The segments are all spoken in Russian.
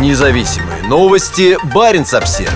Независимые новости. Барин обсерва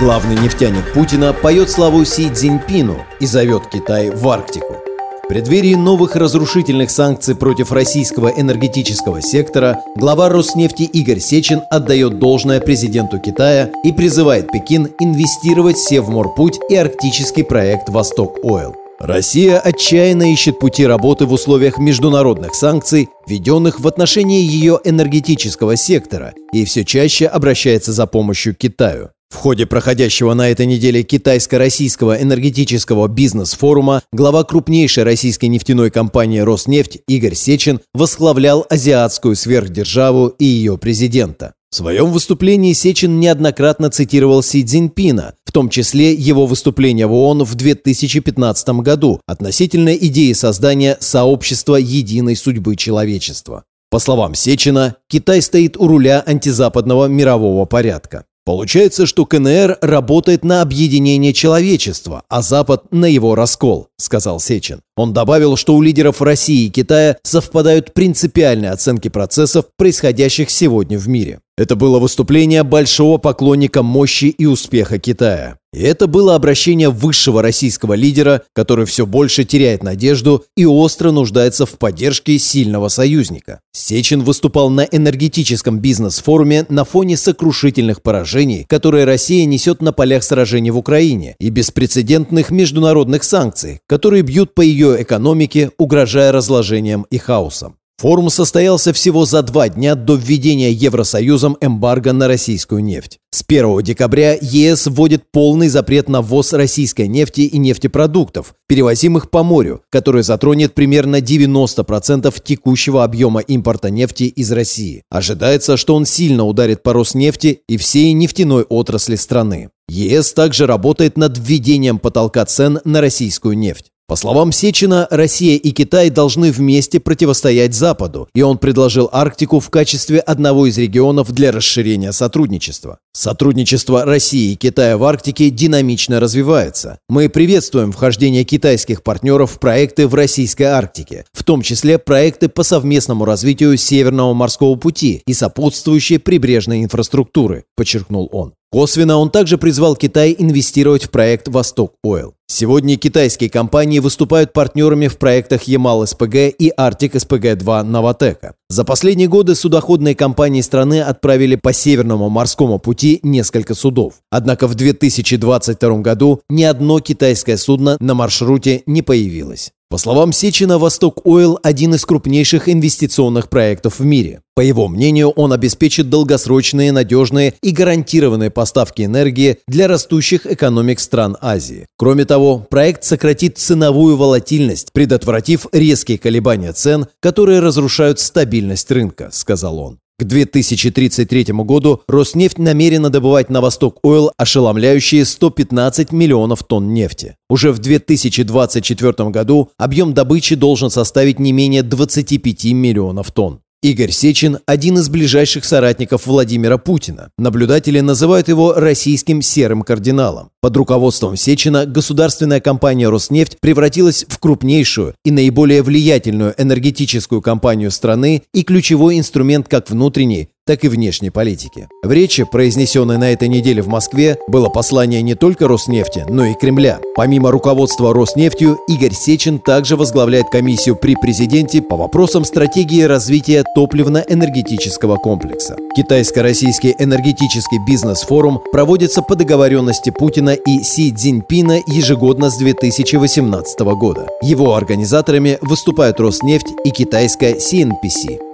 Главный нефтяник Путина поет славу Си Цзиньпину и зовет Китай в Арктику. В преддверии новых разрушительных санкций против российского энергетического сектора глава Роснефти Игорь Сечин отдает должное президенту Китая и призывает Пекин инвестировать в Севморпуть и арктический проект «Восток Ойл». Россия отчаянно ищет пути работы в условиях международных санкций, введенных в отношении ее энергетического сектора, и все чаще обращается за помощью к Китаю. В ходе проходящего на этой неделе китайско-российского энергетического бизнес-форума глава крупнейшей российской нефтяной компании «Роснефть» Игорь Сечин восхвалял азиатскую сверхдержаву и ее президента. В своем выступлении Сечин неоднократно цитировал Си Цзиньпина, том числе его выступление в ООН в 2015 году относительно идеи создания сообщества единой судьбы человечества. По словам Сечина, Китай стоит у руля антизападного мирового порядка. Получается, что КНР работает на объединение человечества, а Запад на его раскол, сказал Сечин. Он добавил, что у лидеров России и Китая совпадают принципиальные оценки процессов, происходящих сегодня в мире. Это было выступление большого поклонника мощи и успеха Китая. И это было обращение высшего российского лидера, который все больше теряет надежду и остро нуждается в поддержке сильного союзника. Сечин выступал на энергетическом бизнес-форуме на фоне сокрушительных поражений, которые Россия несет на полях сражений в Украине, и беспрецедентных международных санкций, которые бьют по ее экономике, угрожая разложением и хаосом. Форум состоялся всего за два дня до введения Евросоюзом эмбарго на российскую нефть. С 1 декабря ЕС вводит полный запрет на ввоз российской нефти и нефтепродуктов, перевозимых по морю, который затронет примерно 90% текущего объема импорта нефти из России. Ожидается, что он сильно ударит по Роснефти и всей нефтяной отрасли страны. ЕС также работает над введением потолка цен на российскую нефть. По словам Сечина, Россия и Китай должны вместе противостоять Западу, и он предложил Арктику в качестве одного из регионов для расширения сотрудничества. Сотрудничество России и Китая в Арктике динамично развивается. Мы приветствуем вхождение китайских партнеров в проекты в Российской Арктике, в том числе проекты по совместному развитию Северного морского пути и сопутствующей прибрежной инфраструктуры, подчеркнул он. Косвенно он также призвал Китай инвестировать в проект «Восток Ойл». Сегодня китайские компании выступают партнерами в проектах Ямал-СПГ и Арктик-СПГ-2 Новотека. За последние годы судоходные компании страны отправили по Северному морскому пути несколько судов. Однако в 2022 году ни одно китайское судно на маршруте не появилось. По словам Сечина, «Восток Ойл» – один из крупнейших инвестиционных проектов в мире. По его мнению, он обеспечит долгосрочные, надежные и гарантированные поставки энергии для растущих экономик стран Азии. Кроме того, проект сократит ценовую волатильность, предотвратив резкие колебания цен, которые разрушают стабильность рынка, сказал он. К 2033 году Роснефть намерена добывать на Восток Ойл ошеломляющие 115 миллионов тонн нефти. Уже в 2024 году объем добычи должен составить не менее 25 миллионов тонн. Игорь Сечин – один из ближайших соратников Владимира Путина. Наблюдатели называют его российским серым кардиналом. Под руководством Сечина государственная компания «Роснефть» превратилась в крупнейшую и наиболее влиятельную энергетическую компанию страны и ключевой инструмент как внутренней, так и внешней политики. В речи, произнесенной на этой неделе в Москве, было послание не только Роснефти, но и Кремля. Помимо руководства Роснефтью, Игорь Сечин также возглавляет комиссию при президенте по вопросам стратегии развития топливно-энергетического комплекса. Китайско-российский энергетический бизнес-форум проводится по договоренности Путина и Си Цзиньпина ежегодно с 2018 года. Его организаторами выступают Роснефть и китайская CNPC.